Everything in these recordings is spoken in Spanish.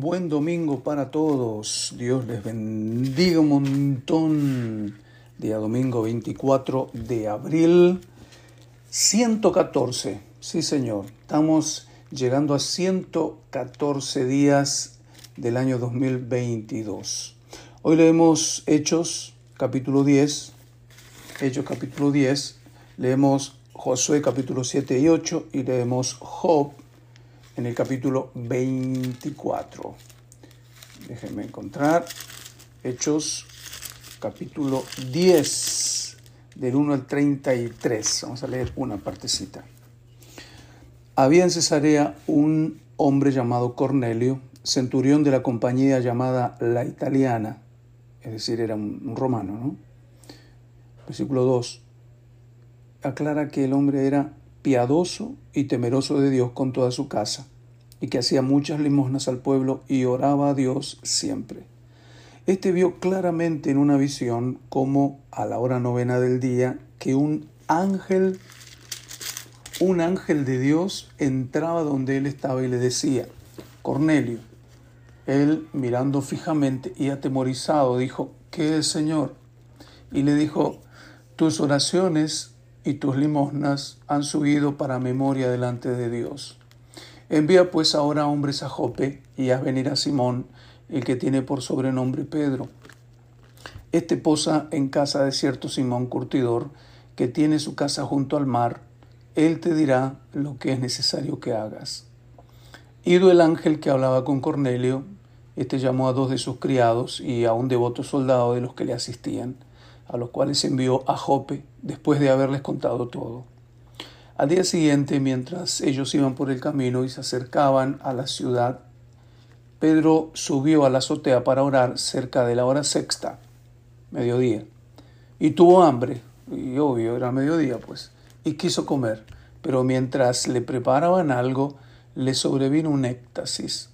buen domingo para todos. Dios les bendiga un montón. Día domingo 24 de abril. 114. Sí, señor. Estamos llegando a 114 días del año 2022. Hoy leemos Hechos capítulo 10. Hechos capítulo 10. Leemos Josué capítulo 7 y 8 y leemos Job en el capítulo 24. Déjenme encontrar Hechos capítulo 10 del 1 al 33. Vamos a leer una partecita. Había en Cesarea un hombre llamado Cornelio, centurión de la compañía llamada La Italiana, es decir, era un, romano, ¿no? Versículo 2. Aclara que el hombre era piadoso y temeroso de Dios con toda su casa, y que hacía muchas limosnas al pueblo y oraba a Dios siempre. Este vio claramente en una visión como a la hora novena del día que un ángel, un ángel de Dios entraba donde él estaba y le decía, Cornelio, él mirando fijamente y atemorizado dijo, ¿qué es Señor? Y le dijo, tus oraciones y tus limosnas han subido para memoria delante de Dios. Envía pues ahora hombres a Jope y haz venir a Simón, el que tiene por sobrenombre Pedro. Este posa en casa de cierto Simón Curtidor, que tiene su casa junto al mar. Él te dirá lo que es necesario que hagas. Ido el ángel que hablaba con Cornelio, este llamó a dos de sus criados y a un devoto soldado de los que le asistían a los cuales envió a Jope después de haberles contado todo. Al día siguiente, mientras ellos iban por el camino y se acercaban a la ciudad, Pedro subió a la azotea para orar cerca de la hora sexta, mediodía, y tuvo hambre, y obvio, era mediodía pues, y quiso comer, pero mientras le preparaban algo, le sobrevino un éxtasis,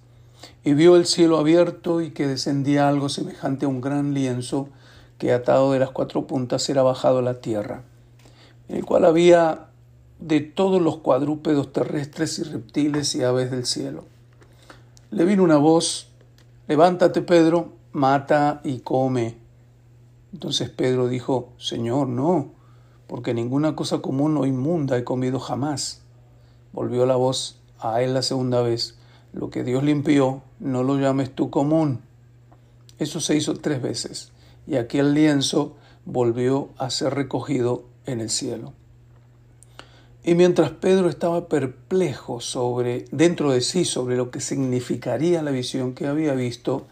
y vio el cielo abierto y que descendía algo semejante a un gran lienzo, que atado de las cuatro puntas era bajado a la tierra, en el cual había de todos los cuadrúpedos terrestres y reptiles y aves del cielo. Le vino una voz, levántate Pedro, mata y come. Entonces Pedro dijo, Señor, no, porque ninguna cosa común o inmunda he comido jamás. Volvió la voz a él la segunda vez, lo que Dios limpió, no lo llames tú común. Eso se hizo tres veces y aquel lienzo volvió a ser recogido en el cielo. Y mientras Pedro estaba perplejo sobre dentro de sí sobre lo que significaría la visión que había visto,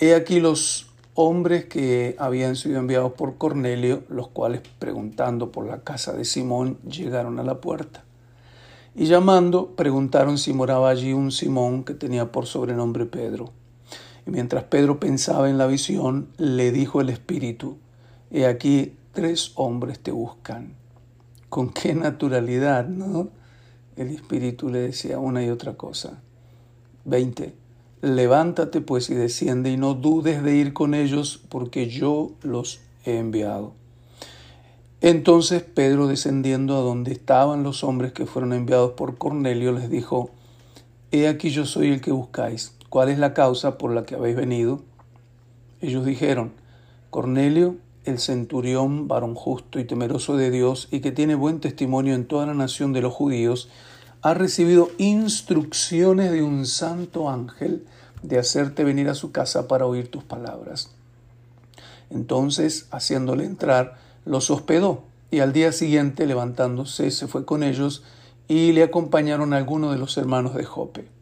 he aquí los hombres que habían sido enviados por Cornelio, los cuales preguntando por la casa de Simón llegaron a la puerta. Y llamando, preguntaron si moraba allí un Simón que tenía por sobrenombre Pedro. Y mientras Pedro pensaba en la visión, le dijo el Espíritu, He aquí tres hombres te buscan. Con qué naturalidad, ¿no? El Espíritu le decía una y otra cosa. 20. Levántate pues y desciende y no dudes de ir con ellos porque yo los he enviado. Entonces Pedro, descendiendo a donde estaban los hombres que fueron enviados por Cornelio, les dijo, He aquí yo soy el que buscáis. ¿Cuál es la causa por la que habéis venido? Ellos dijeron, Cornelio, el centurión, varón justo y temeroso de Dios, y que tiene buen testimonio en toda la nación de los judíos, ha recibido instrucciones de un santo ángel de hacerte venir a su casa para oír tus palabras. Entonces, haciéndole entrar, los hospedó, y al día siguiente, levantándose, se fue con ellos, y le acompañaron algunos de los hermanos de Jope.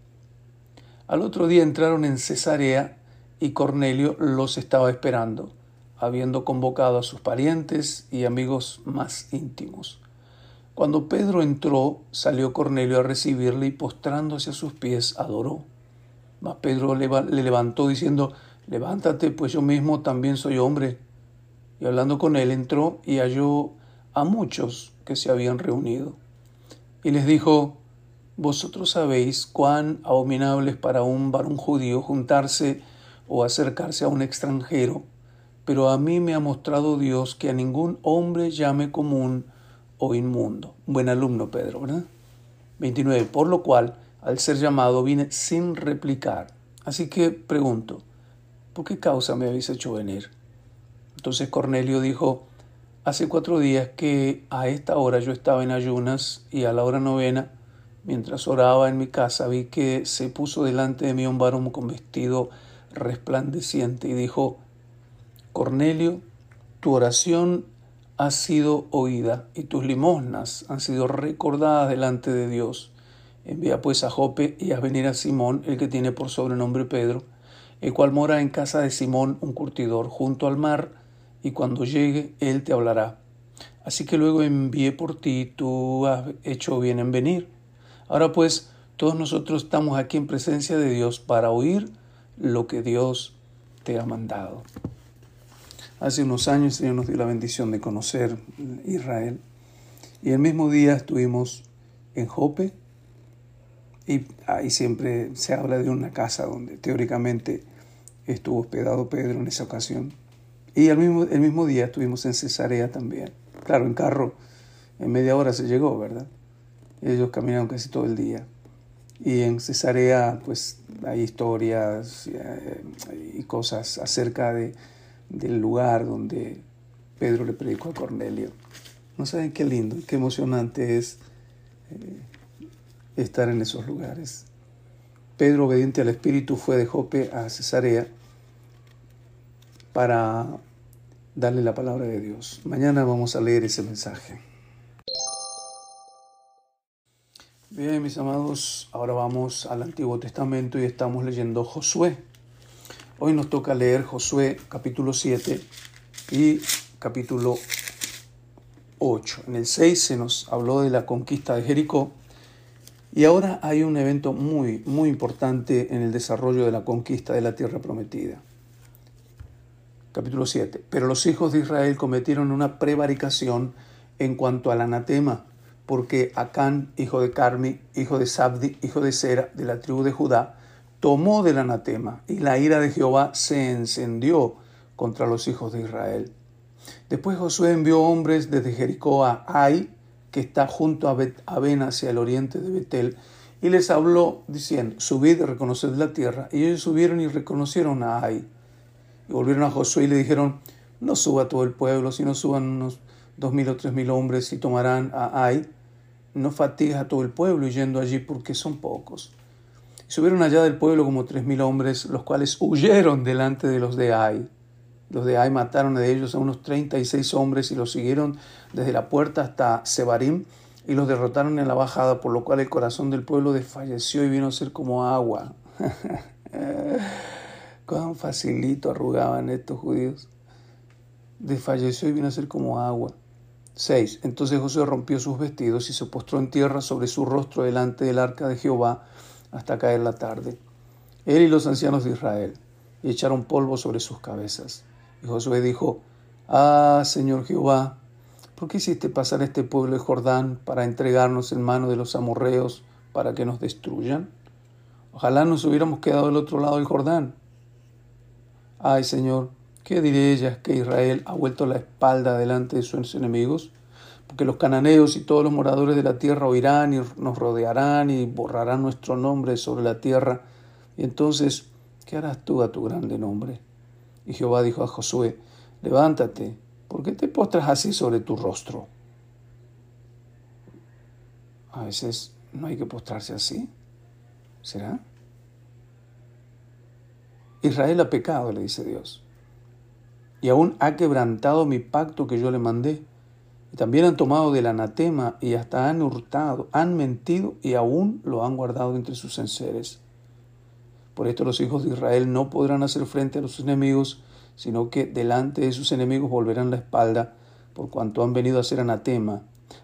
Al otro día entraron en Cesarea y Cornelio los estaba esperando, habiendo convocado a sus parientes y amigos más íntimos. Cuando Pedro entró, salió Cornelio a recibirle y postrándose a sus pies adoró. Mas Pedro le levantó diciendo, levántate, pues yo mismo también soy hombre. Y hablando con él entró y halló a muchos que se habían reunido. Y les dijo, vosotros sabéis cuán abominable es para un varón judío juntarse o acercarse a un extranjero, pero a mí me ha mostrado Dios que a ningún hombre llame común o inmundo. Buen alumno, Pedro, ¿verdad? 29. Por lo cual, al ser llamado, vine sin replicar. Así que pregunto, ¿por qué causa me habéis hecho venir? Entonces Cornelio dijo, hace cuatro días que a esta hora yo estaba en ayunas y a la hora novena, mientras oraba en mi casa, vi que se puso delante de mí un varón con vestido resplandeciente y dijo, Cornelio, tu oración ha sido oída y tus limosnas han sido recordadas delante de Dios. Envía pues a Jope y haz venir a Simón, el que tiene por sobrenombre Pedro, el cual mora en casa de Simón, un curtidor, junto al mar, y cuando llegue, él te hablará. Así que luego envié por ti, tú has hecho bien en venir. Ahora pues, todos nosotros estamos aquí en presencia de Dios para oír lo que Dios te ha mandado. Hace unos años el Señor nos dio la bendición de conocer Israel y el mismo día estuvimos en Jope y ahí siempre se habla de una casa donde teóricamente estuvo hospedado Pedro en esa ocasión. Y el mismo, el mismo día estuvimos en Cesarea también. Claro, en carro, en media hora se llegó, ¿verdad? Ellos caminaron casi todo el día. Y en Cesarea, pues hay historias eh, y cosas acerca de, del lugar donde Pedro le predicó a Cornelio. No saben qué lindo, qué emocionante es eh, estar en esos lugares. Pedro, obediente al Espíritu, fue de Jope a Cesarea para darle la palabra de Dios. Mañana vamos a leer ese mensaje. Bien, mis amados, ahora vamos al Antiguo Testamento y estamos leyendo Josué. Hoy nos toca leer Josué capítulo 7 y capítulo 8. En el 6 se nos habló de la conquista de Jericó y ahora hay un evento muy, muy importante en el desarrollo de la conquista de la tierra prometida. Capítulo 7. Pero los hijos de Israel cometieron una prevaricación en cuanto al anatema, porque Acán, hijo de Carmi, hijo de Sabdi, hijo de Sera, de la tribu de Judá, tomó del anatema, y la ira de Jehová se encendió contra los hijos de Israel. Después Josué envió hombres desde Jericó a Ai, que está junto a Aben hacia el oriente de Betel, y les habló diciendo, subid y reconoced la tierra. Y ellos subieron y reconocieron a Ai. Y volvieron a Josué y le dijeron, no suba todo el pueblo, sino suban unos dos mil o tres mil hombres y tomarán a Ai. No fatigues a todo el pueblo yendo allí porque son pocos. Y subieron allá del pueblo como tres mil hombres, los cuales huyeron delante de los de Ai. Los de Ai mataron de ellos a unos treinta y seis hombres y los siguieron desde la puerta hasta Sebarim y los derrotaron en la bajada, por lo cual el corazón del pueblo desfalleció y vino a ser como agua. Cuán facilito arrugaban estos judíos. Desfalleció y vino a ser como agua. 6. Entonces José rompió sus vestidos y se postró en tierra sobre su rostro delante del arca de Jehová hasta caer la tarde. Él y los ancianos de Israel, y echaron polvo sobre sus cabezas. Y Josué dijo, Ah, Señor Jehová, ¿por qué hiciste pasar este pueblo de Jordán para entregarnos en mano de los amorreos para que nos destruyan? Ojalá nos hubiéramos quedado del otro lado del Jordán. Ay, Señor, ¿qué diré ellas que Israel ha vuelto la espalda delante de sus enemigos? Porque los cananeos y todos los moradores de la tierra oirán y nos rodearán y borrarán nuestro nombre sobre la tierra. Y entonces, ¿qué harás tú a tu grande nombre? Y Jehová dijo a Josué, levántate, ¿por qué te postras así sobre tu rostro? A veces no hay que postrarse así. ¿Será? Israel ha pecado, le dice Dios, y aún ha quebrantado mi pacto que yo le mandé. También han tomado del anatema y hasta han hurtado, han mentido y aún lo han guardado entre sus enseres. Por esto los hijos de Israel no podrán hacer frente a los enemigos, sino que delante de sus enemigos volverán la espalda, por cuanto han venido a ser anatema,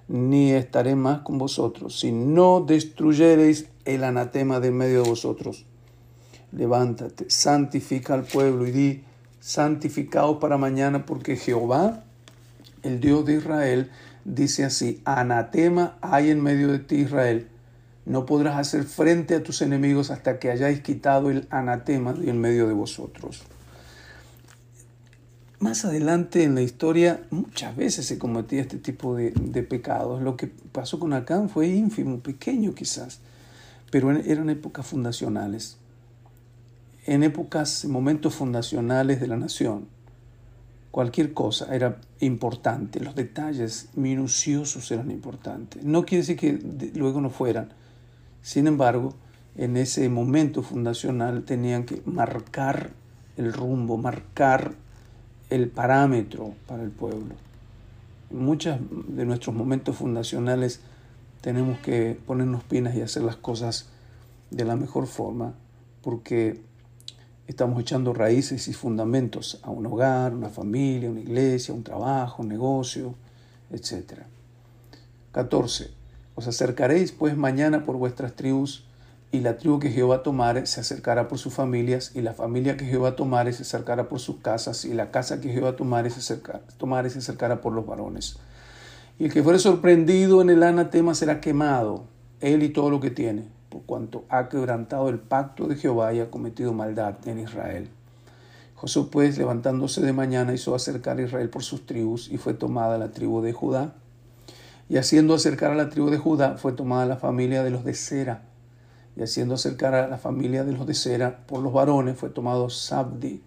ni estaré más con vosotros, si no destruyereis el anatema de medio de vosotros. Levántate, santifica al pueblo y di, santificaos para mañana, porque Jehová, el Dios de Israel, dice así, anatema hay en medio de ti, Israel no podrás hacer frente a tus enemigos hasta que hayáis quitado el anatema de en medio de vosotros. Más adelante en la historia muchas veces se cometía este tipo de, pecados. Lo que pasó con Acán fue ínfimo, pequeño quizás, pero eran épocas fundacionales. en épocas, en momentos fundacionales de la nación, cualquier cosa era importante, los detalles minuciosos eran importantes. No quiere decir que luego no fueran. Sin embargo, en ese momento fundacional tenían que marcar el rumbo, marcar el parámetro para el pueblo. En muchos de nuestros momentos fundacionales tenemos que ponernos pinas y hacer las cosas de la mejor forma porque estamos echando raíces y fundamentos a un hogar, una familia, una iglesia, un trabajo, un negocio, etc. 14. Os acercaréis pues mañana por vuestras tribus y la tribu que Jehová tomare se acercará por sus familias, y la familia que Jehová tomare se acercará por sus casas, y la casa que Jehová tomare se, acercará, tomare se acercará por los varones. Y el que fuere sorprendido en el anatema será quemado, él y todo lo que tiene, cuanto ha quebrantado el pacto de Jehová y ha cometido maldad en Israel. Josué pues, levantándose de mañana, hizo acercar a Israel por sus tribus, y fue tomada la tribu de Judá. Y haciendo acercar a la tribu de Judá, fue tomada la familia de los de Sera, y haciendo acercar a la familia de los de Sera por los varones, fue tomado Sabdi.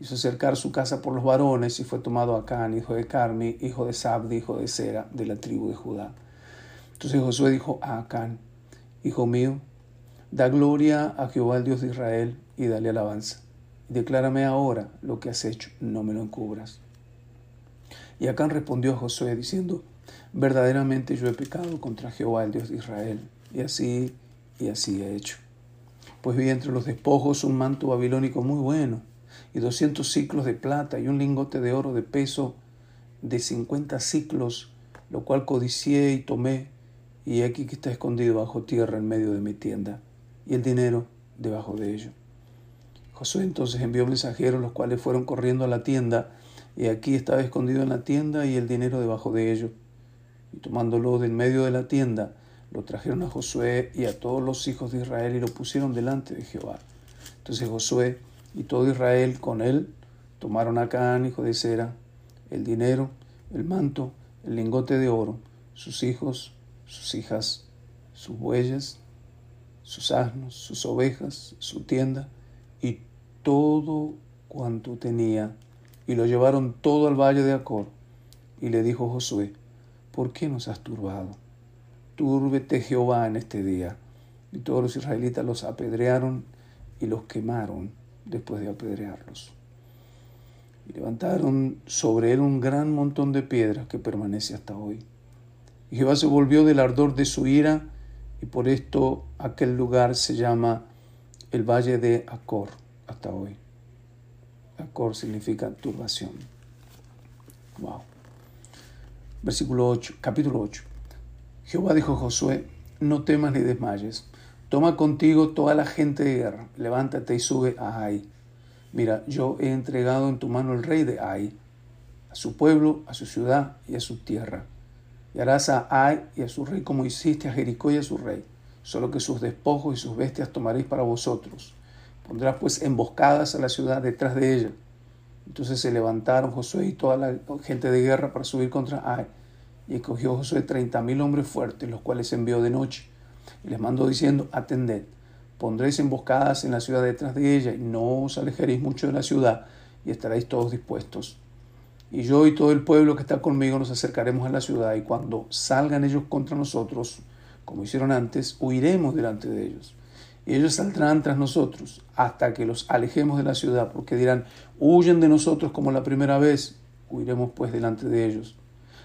Hizo acercar su casa por los varones y fue tomado Acán, hijo de Carmi, hijo de Sabdi, hijo de Sera, de la tribu de Judá. Entonces Josué dijo a Acán, Hijo mío, da gloria a Jehová el Dios de Israel y dale alabanza. Declárame ahora lo que has hecho, no me lo encubras. Y Acán respondió a Josué diciendo, verdaderamente yo he pecado contra Jehová el Dios de Israel, y así y así he hecho. Pues vi entre los despojos un manto babilónico muy bueno, y doscientos ciclos de plata, y un lingote de oro de peso de cincuenta ciclos, lo cual codicié y tomé, y aquí que está escondido bajo tierra en medio de mi tienda, y el dinero debajo de ello. Josué entonces envió mensajeros, los cuales fueron corriendo a la tienda, y aquí estaba escondido en la tienda y el dinero debajo de ello. Y tomándolo del medio de la tienda, lo trajeron a Josué y a todos los hijos de Israel y lo pusieron delante de Jehová. Entonces Josué y todo Israel con él tomaron a Canaán, hijo de Sera, el dinero, el manto, el lingote de oro, sus hijos, sus hijas, sus bueyes, sus asnos, sus ovejas, su tienda y todo cuanto tenía, y lo llevaron todo al valle de Acor. Y le dijo Josué, ¿por qué nos has turbado? Túrbete Jehová en este día. Y todos los israelitas los apedrearon y los quemaron después de apedrearlos. Y levantaron sobre él un gran montón de piedras que permanece hasta hoy. Jehová se volvió del ardor de su ira, y por esto aquel lugar se llama el Valle de Acor hasta hoy. Acor significa turbación. Wow. Versículo 8, capítulo 8. Jehová dijo a Josué, no temas ni desmayes, toma contigo toda la gente de guerra, levántate y sube a Ai. Mira, yo he entregado en tu mano el rey de Ai, a su pueblo, a su ciudad y a su tierra y harás a Ai y a su rey como hiciste a Jericó y a su rey, solo que sus despojos y sus bestias tomaréis para vosotros. Pondrás pues emboscadas a la ciudad detrás de ella. Entonces se levantaron Josué y toda la gente de guerra para subir contra Ai. Y escogió Josué treinta mil hombres fuertes, los cuales envió de noche. Y les mandó diciendo, atended, pondréis emboscadas en la ciudad detrás de ella, y no os alejaréis mucho de la ciudad, y estaréis todos dispuestos y yo y todo el pueblo que está conmigo nos acercaremos a la ciudad y cuando salgan ellos contra nosotros, como hicieron antes, huiremos delante de ellos. Y ellos saldrán tras nosotros hasta que los alejemos de la ciudad, porque dirán, huyen de nosotros como la primera vez, huiremos pues delante de ellos.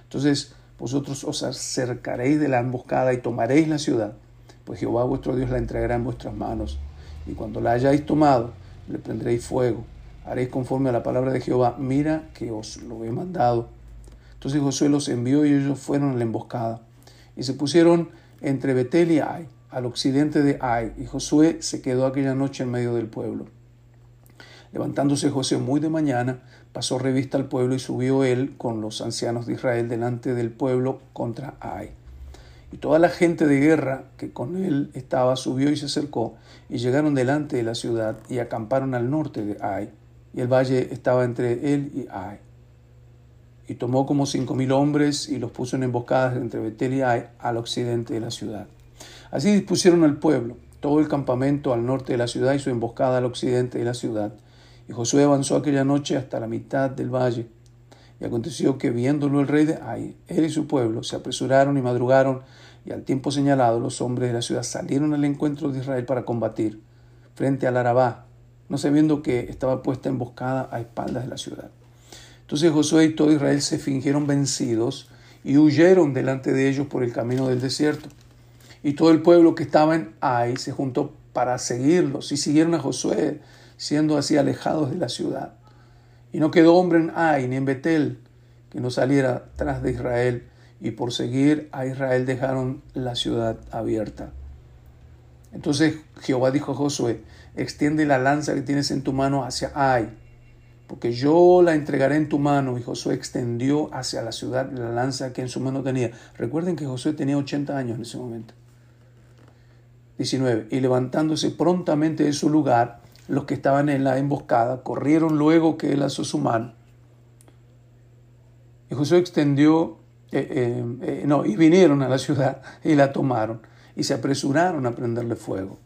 Entonces vosotros os acercaréis de la emboscada y tomaréis la ciudad, pues Jehová vuestro Dios la entregará en vuestras manos. Y cuando la hayáis tomado, le prenderéis fuego haréis conforme a la palabra de Jehová, mira que os lo he mandado. Entonces Josué los envió y ellos fueron a la emboscada. Y se pusieron entre Betel y Ai, al occidente de Ai, y Josué se quedó aquella noche en medio del pueblo. Levantándose José muy de mañana, pasó revista al pueblo y subió él con los ancianos de Israel delante del pueblo contra Ai. Y toda la gente de guerra que con él estaba subió y se acercó, y llegaron delante de la ciudad y acamparon al norte de Ai y el valle estaba entre él y Ai. Y tomó como cinco mil hombres y los puso en emboscadas entre Betel y Ai al occidente de la ciudad. Así dispusieron al pueblo, todo el campamento al norte de la ciudad y su emboscada al occidente de la ciudad. Y Josué avanzó aquella noche hasta la mitad del valle. Y aconteció que viéndolo el rey de Ai, él y su pueblo se apresuraron y madrugaron, y al tiempo señalado los hombres de la ciudad salieron al encuentro de Israel para combatir, frente al Arabá, no sabiendo que estaba puesta emboscada a espaldas de la ciudad. Entonces Josué y todo Israel se fingieron vencidos y huyeron delante de ellos por el camino del desierto. Y todo el pueblo que estaba en Ai se juntó para seguirlos y siguieron a Josué, siendo así alejados de la ciudad. Y no quedó hombre en Ai ni en Betel que no saliera tras de Israel, y por seguir a Israel dejaron la ciudad abierta. Entonces Jehová dijo a Josué, extiende la lanza que tienes en tu mano hacia Ai, porque yo la entregaré en tu mano. Y Josué extendió hacia la ciudad la lanza que en su mano tenía. Recuerden que Josué tenía 80 años en ese momento. 19. Y levantándose prontamente de su lugar, los que estaban en la emboscada corrieron luego que él alzó su mano. Y Josué extendió, eh, eh, eh, no, y vinieron a la ciudad y la tomaron y se apresuraron a prenderle fuego.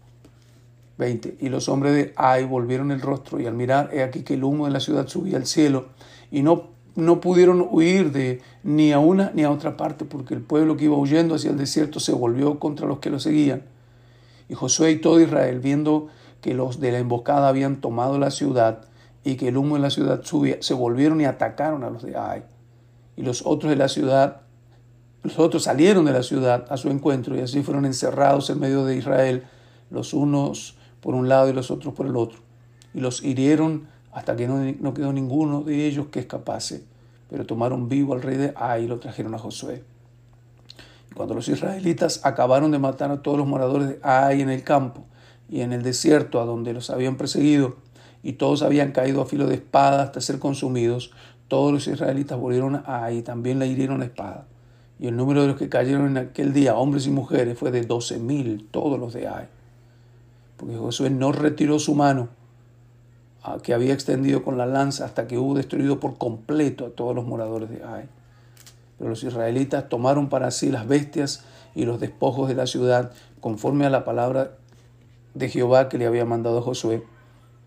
20. Y los hombres de Ai volvieron el rostro y al mirar, he aquí que el humo de la ciudad subía al cielo y no, no pudieron huir de ni a una ni a otra parte porque el pueblo que iba huyendo hacia el desierto se volvió contra los que lo seguían. Y Josué y todo Israel, viendo que los de la emboscada habían tomado la ciudad y que el humo de la ciudad subía, se volvieron y atacaron a los de Ai. Y los otros de la ciudad, los otros salieron de la ciudad a su encuentro y así fueron encerrados en medio de Israel, los unos por un lado y los otros por el otro. Y los hirieron hasta que no, quedó ninguno de ellos que escapase. Pero tomaron vivo al rey de Ai y lo trajeron a Josué. Cuando los israelitas acabaron de matar a todos los moradores de Ai en el campo y en el desierto a donde los habían perseguido, y todos habían caído a filo de espada hasta ser consumidos, todos los israelitas volvieron a Ai y también la hirieron a espada. Y el número de los que cayeron en aquel día, hombres y mujeres, fue de doce mil, todos los de Ai. Porque Josué no retiró su mano que había extendido con la lanza hasta que hubo destruido por completo a todos los moradores de Ai. Pero los israelitas tomaron para sí las bestias y los despojos de la ciudad conforme a la palabra de Jehová que le había mandado a Josué.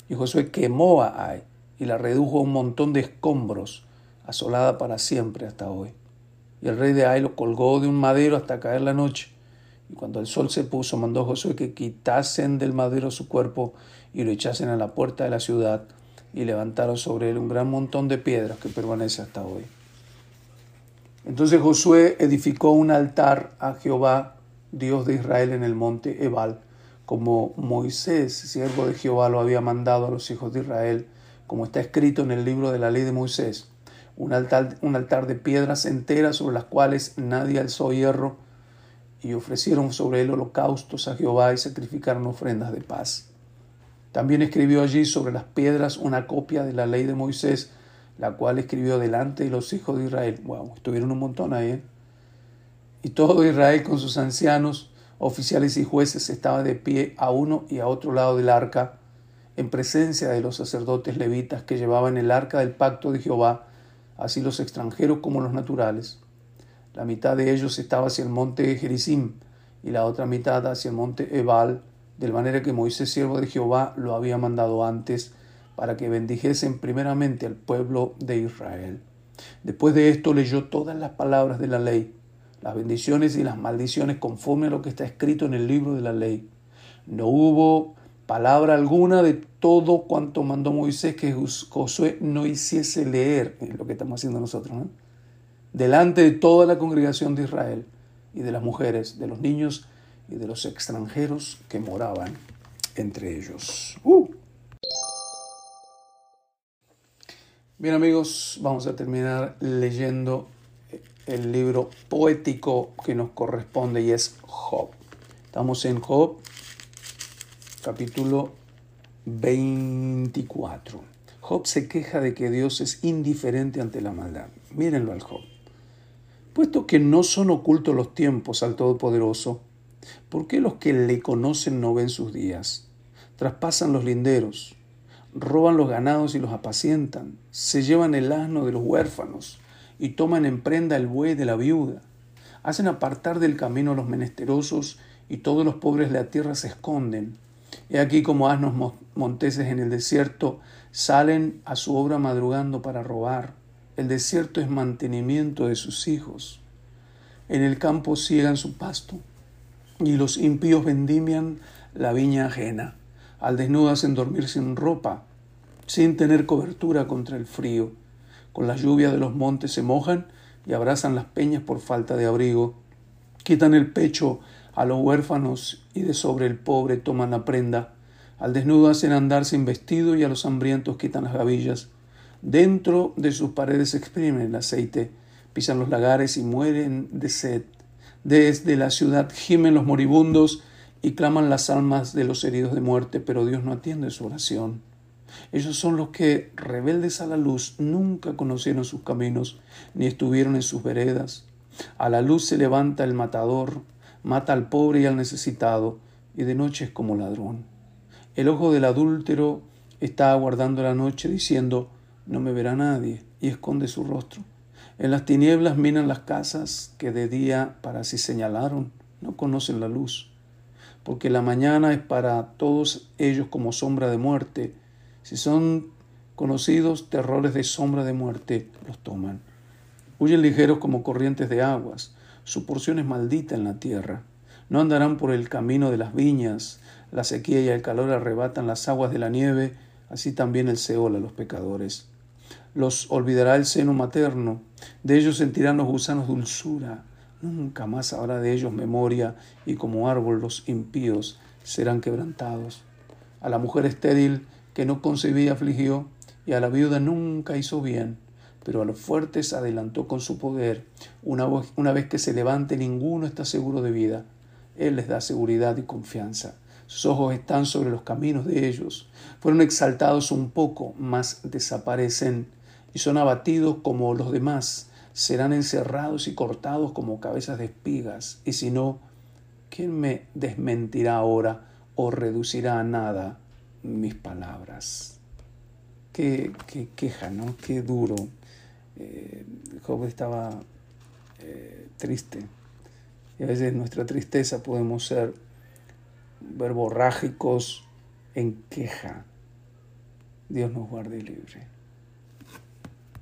Y Josué quemó a Ai y la redujo a un montón de escombros, asolada para siempre hasta hoy. Y el rey de Ai lo colgó de un madero hasta caer la noche. Y cuando el sol se puso, mandó Josué que quitasen del madero su cuerpo y lo echasen a la puerta de la ciudad y levantaron sobre él un gran montón de piedras que permanece hasta hoy. Entonces Josué edificó un altar a Jehová, Dios de Israel, en el monte Ebal, como Moisés, siervo de Jehová, lo había mandado a los hijos de Israel, como está escrito en el libro de la ley de Moisés. Un altar, un altar de piedras enteras sobre las cuales nadie alzó hierro, y ofrecieron sobre él holocaustos a Jehová y sacrificaron ofrendas de paz. También escribió allí sobre las piedras una copia de la ley de Moisés, la cual escribió delante de los hijos de Israel. Wow, estuvieron un montón ahí. ¿eh? Y todo Israel con sus ancianos, oficiales y jueces estaba de pie a uno y a otro lado del arca, en presencia de los sacerdotes levitas que llevaban el arca del pacto de Jehová, así los extranjeros como los naturales. La mitad de ellos estaba hacia el monte Gerizim y la otra mitad hacia el monte Ebal, de manera que Moisés, siervo de Jehová, lo había mandado antes para que bendijesen primeramente al pueblo de Israel. Después de esto leyó todas las palabras de la ley, las bendiciones y las maldiciones conforme a lo que está escrito en el libro de la ley. No hubo palabra alguna de todo cuanto mandó Moisés que Josué no hiciese leer, es lo que estamos haciendo nosotros, delante de toda la congregación de Israel y de las mujeres, de los niños y de los extranjeros que moraban entre ellos. Uh. Bien amigos, vamos a terminar leyendo el libro poético que nos corresponde y es Job. Estamos en Job, capítulo 24. Job se queja de que Dios es indiferente ante la maldad. Mírenlo al Job. Puesto que no son ocultos los tiempos al Todopoderoso, ¿por qué los que le conocen no ven sus días? Traspasan los linderos, roban los ganados y los apacientan, se llevan el asno de los huérfanos y toman en prenda el buey de la viuda, hacen apartar del camino a los menesterosos y todos los pobres de la tierra se esconden. He aquí como asnos monteses en el desierto salen a su obra madrugando para robar. El desierto es mantenimiento de sus hijos. En el campo ciegan su pasto y los impíos vendimian la viña ajena. Al desnudo hacen dormir sin ropa, sin tener cobertura contra el frío. Con la lluvia de los montes se mojan y abrazan las peñas por falta de abrigo. Quitan el pecho a los huérfanos y de sobre el pobre toman la prenda. Al desnudo hacen andar sin vestido y a los hambrientos quitan las gavillas. Dentro de sus paredes exprimen el aceite, pisan los lagares y mueren de sed. Desde la ciudad gimen los moribundos y claman las almas de los heridos de muerte, pero Dios no atiende su oración. Ellos son los que, rebeldes a la luz, nunca conocieron sus caminos, ni estuvieron en sus veredas. A la luz se levanta el matador, mata al pobre y al necesitado, y de noche es como ladrón. El ojo del adúltero está aguardando la noche, diciendo, no me verá nadie, y esconde su rostro. En las tinieblas minan las casas que de día para sí señalaron, no conocen la luz, porque la mañana es para todos ellos como sombra de muerte. Si son conocidos terrores de sombra de muerte, los toman. Huyen ligeros como corrientes de aguas, su porción es maldita en la tierra. No andarán por el camino de las viñas, la sequía y el calor arrebatan las aguas de la nieve, así también el Seol a los pecadores. Los olvidará el seno materno, de ellos sentirán los gusanos dulzura, nunca más habrá de ellos memoria, y como árbol los impíos serán quebrantados. A la mujer estéril que no concebía afligió, y a la viuda nunca hizo bien, pero a los fuertes adelantó con su poder. Una, vez que se levante ninguno está seguro de vida. Él les da seguridad y confianza. Sus ojos están sobre los caminos de ellos. Fueron exaltados un poco, mas desaparecen y son abatidos como los demás, serán encerrados y cortados como cabezas de espigas, y si no, ¿quién me desmentirá ahora o reducirá a nada mis palabras? Qué, queja, ¿no? Qué duro. Eh, Job estaba eh, triste. Y a veces nuestra tristeza podemos ser verborrágicos en queja. Dios nos guarde libre.